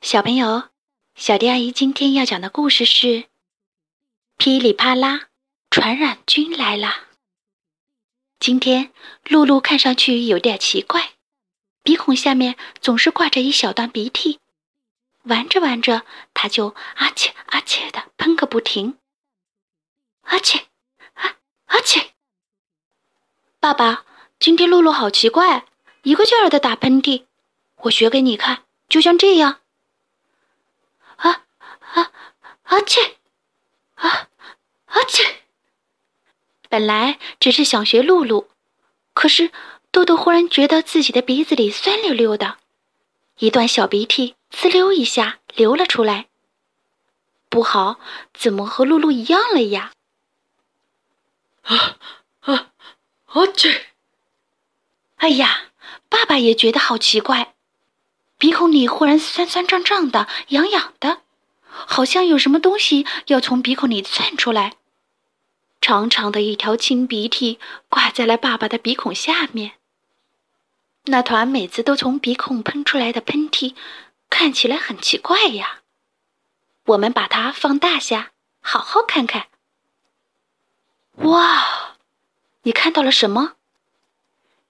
小朋友，小迪阿姨今天要讲的故事是《噼里啪啦，传染菌来了》。今天露露看上去有点奇怪，鼻孔下面总是挂着一小段鼻涕，玩着玩着，她就啊切啊切的喷个不停。啊切啊啊切！爸爸，今天露露好奇怪，一个劲儿的打喷嚏，我学给你看，就像这样。啊啊啊切！啊啊切！本来只是想学露露，可是豆豆忽然觉得自己的鼻子里酸溜溜的，一段小鼻涕呲溜一下流了出来。不好，怎么和露露一样了呀？啊啊啊切！哎呀，爸爸也觉得好奇怪。鼻孔里忽然酸酸胀胀的、痒痒的，好像有什么东西要从鼻孔里窜出来。长长的一条青鼻涕挂在了爸爸的鼻孔下面。那团每次都从鼻孔喷出来的喷嚏，看起来很奇怪呀。我们把它放大下，好好看看。哇，你看到了什么？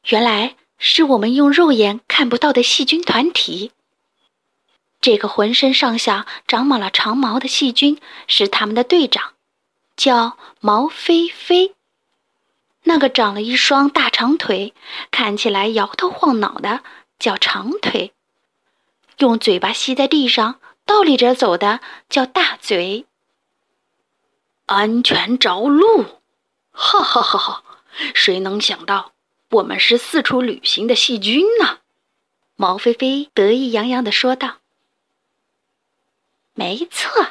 原来。是我们用肉眼看不到的细菌团体。这个浑身上下长满了长毛的细菌是他们的队长，叫毛飞飞。那个长了一双大长腿，看起来摇头晃脑的，叫长腿。用嘴巴吸在地上倒立着走的，叫大嘴。安全着陆，哈哈哈哈！谁能想到？我们是四处旅行的细菌呢，毛飞飞得意洋洋的说道。没错，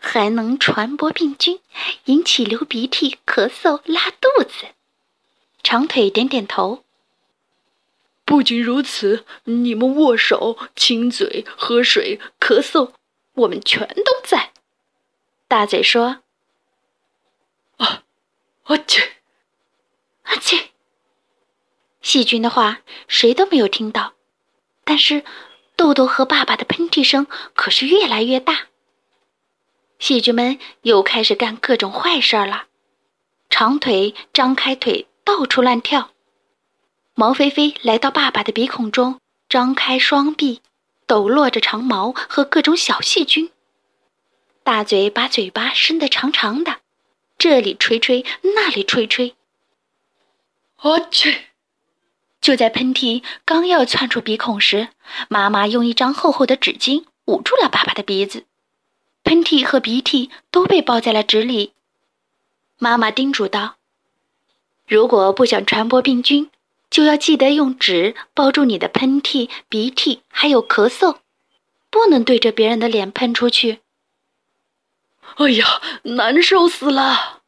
还能传播病菌，引起流鼻涕、咳嗽、拉肚子。长腿点点头。不仅如此，你们握手、亲嘴、喝水、咳嗽，我们全都在。大嘴说：“啊，我去，阿切。”细菌的话，谁都没有听到，但是豆豆和爸爸的喷嚏声可是越来越大。细菌们又开始干各种坏事了，长腿张开腿到处乱跳，毛飞飞来到爸爸的鼻孔中，张开双臂，抖落着长毛和各种小细菌。大嘴把嘴巴伸得长长的，这里吹吹，那里吹吹。我去！就在喷嚏刚要窜出鼻孔时，妈妈用一张厚厚的纸巾捂住了爸爸的鼻子，喷嚏和鼻涕都被包在了纸里。妈妈叮嘱道：“如果不想传播病菌，就要记得用纸包住你的喷嚏、鼻涕，还有咳嗽，不能对着别人的脸喷出去。”哎呀，难受死了！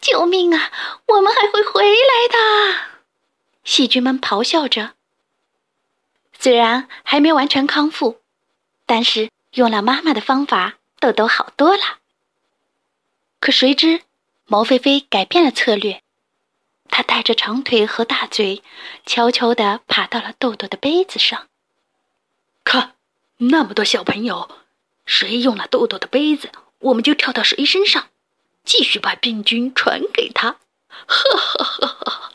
救命啊！我们还会回来的。细菌们咆哮着。虽然还没完全康复，但是用了妈妈的方法，豆豆好多了。可谁知，毛菲菲改变了策略，他带着长腿和大嘴，悄悄地爬到了豆豆的杯子上。看，那么多小朋友，谁用了豆豆的杯子，我们就跳到谁身上，继续把病菌传给他。呵呵呵呵。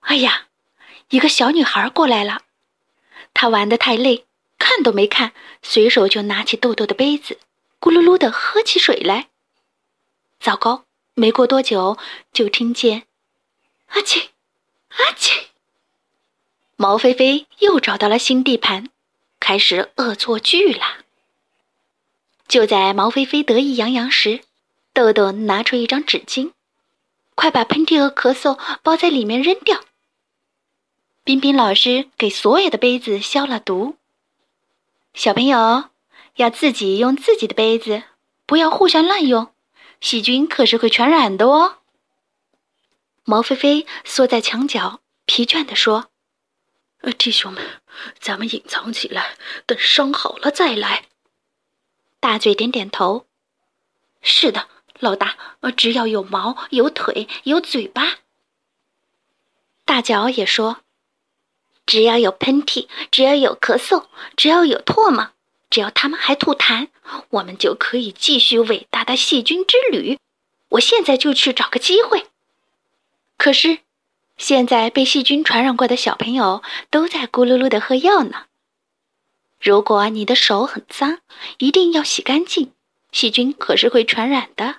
哎呀，一个小女孩过来了，她玩得太累，看都没看，随手就拿起豆豆的杯子，咕噜噜的喝起水来。糟糕，没过多久就听见“阿切，阿切”，毛菲菲又找到了新地盘，开始恶作剧了。就在毛菲菲得意洋洋时，豆豆拿出一张纸巾，快把喷嚏和咳嗽包在里面扔掉。冰冰老师给所有的杯子消了毒。小朋友要自己用自己的杯子，不要互相滥用，细菌可是会传染的哦。毛菲菲缩在墙角，疲倦地说：“呃，弟兄们，咱们隐藏起来，等伤好了再来。”大嘴点点头：“是的，老大，呃，只要有毛、有腿、有嘴巴。”大脚也说。只要有喷嚏，只要有咳嗽，只要有唾沫，只要他们还吐痰，我们就可以继续伟大的细菌之旅。我现在就去找个机会。可是，现在被细菌传染过的小朋友都在咕噜噜的喝药呢。如果你的手很脏，一定要洗干净，细菌可是会传染的。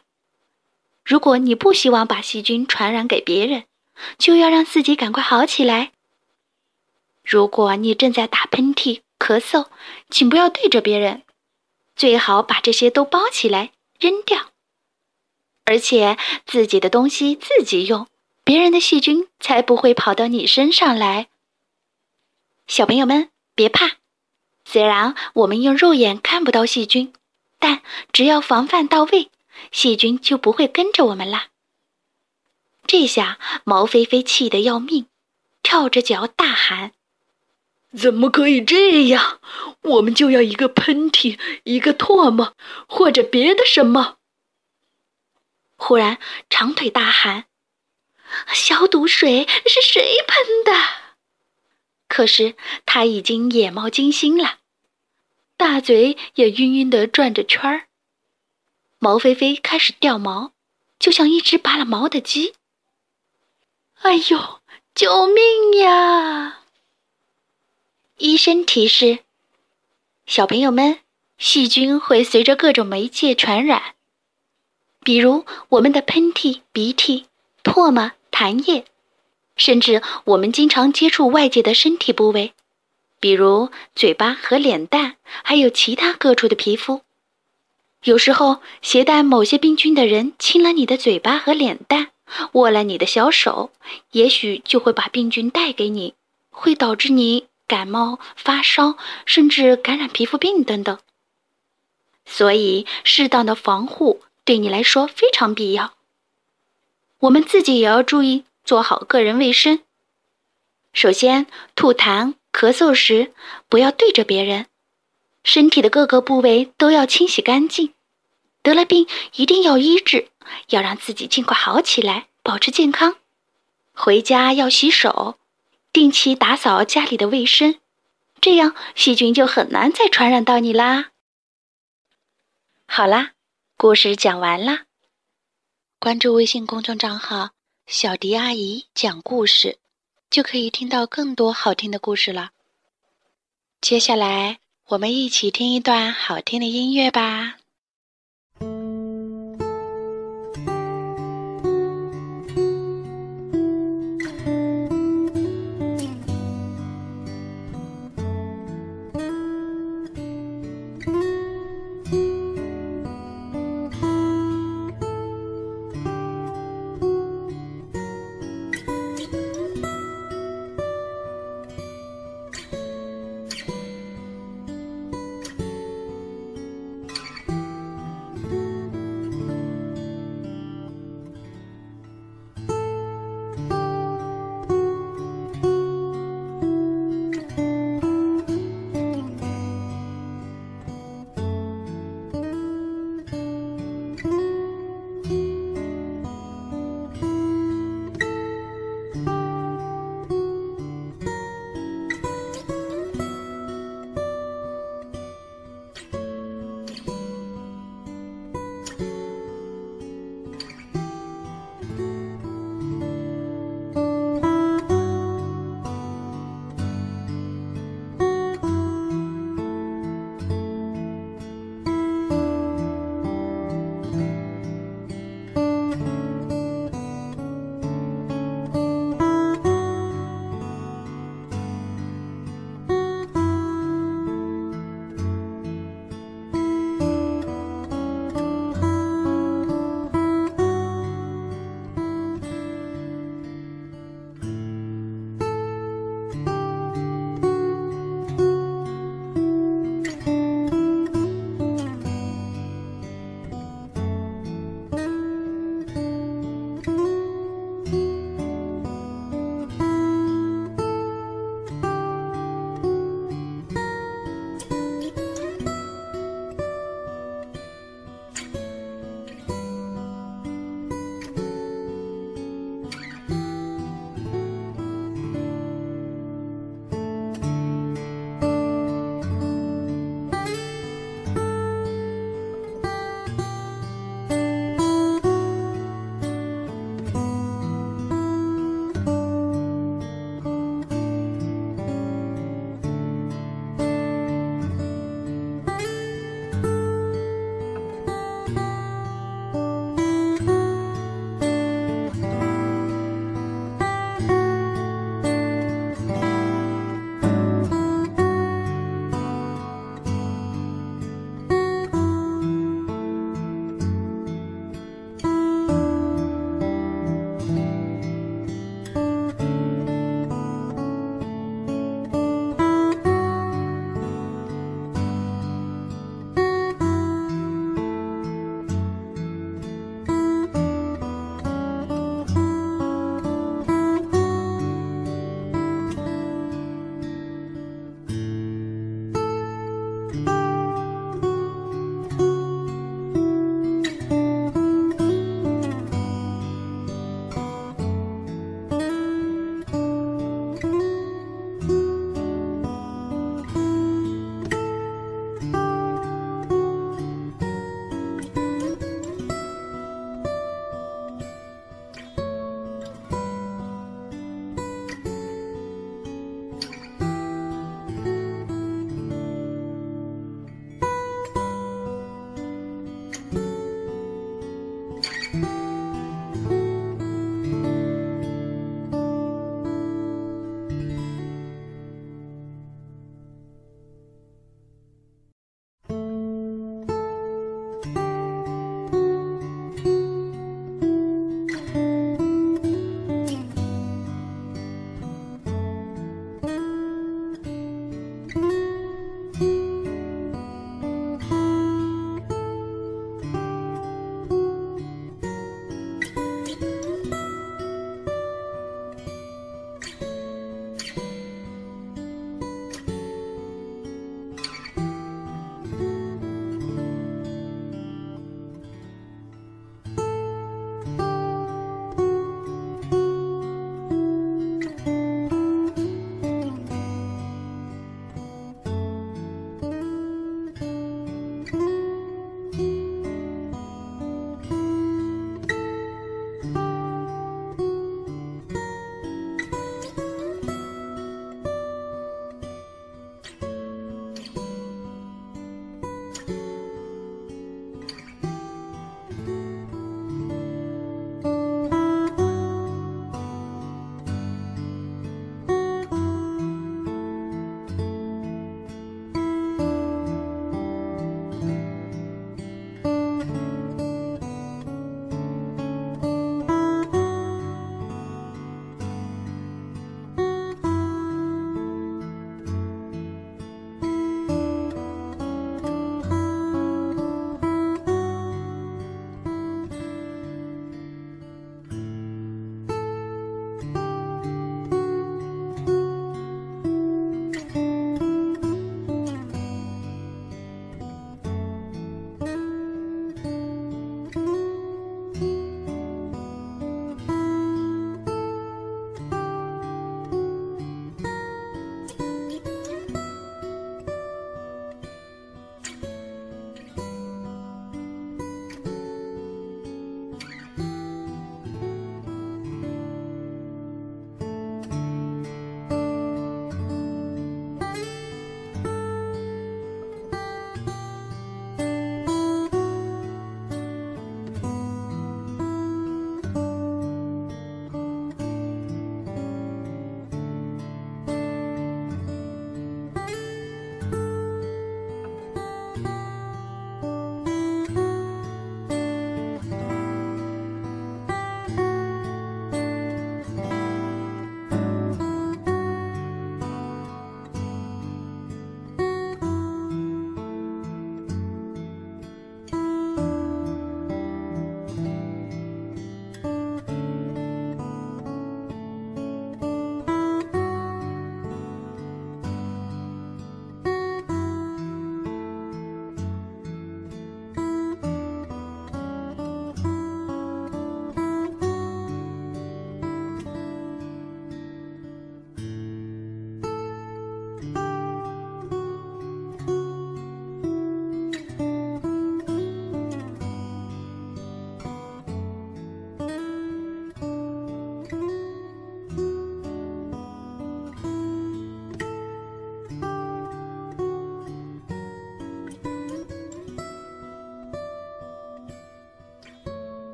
如果你不希望把细菌传染给别人，就要让自己赶快好起来。如果你正在打喷嚏、咳嗽，请不要对着别人，最好把这些都包起来扔掉。而且自己的东西自己用，别人的细菌才不会跑到你身上来。小朋友们别怕，虽然我们用肉眼看不到细菌，但只要防范到位，细菌就不会跟着我们啦。这下毛菲菲气得要命，跳着脚大喊：“怎么可以这样？我们就要一个喷嚏，一个唾沫，或者别的什么！”忽然，长腿大喊：“消毒水是谁喷的？”可是他已经眼冒金星了，大嘴也晕晕的转着圈儿。毛菲菲开始掉毛，就像一只拔了毛的鸡。哎呦！救命呀！医生提示：小朋友们，细菌会随着各种媒介传染，比如我们的喷嚏、鼻涕、唾沫、痰液，甚至我们经常接触外界的身体部位，比如嘴巴和脸蛋，还有其他各处的皮肤。有时候，携带某些病菌的人亲了你的嘴巴和脸蛋。握了你的小手，也许就会把病菌带给你，会导致你感冒、发烧，甚至感染皮肤病等等。所以，适当的防护对你来说非常必要。我们自己也要注意做好个人卫生。首先，吐痰、咳嗽时不要对着别人，身体的各个部位都要清洗干净。得了病一定要医治。要让自己尽快好起来，保持健康。回家要洗手，定期打扫家里的卫生，这样细菌就很难再传染到你啦。好啦，故事讲完啦。关注微信公众账号“小迪阿姨讲故事”，就可以听到更多好听的故事了。接下来，我们一起听一段好听的音乐吧。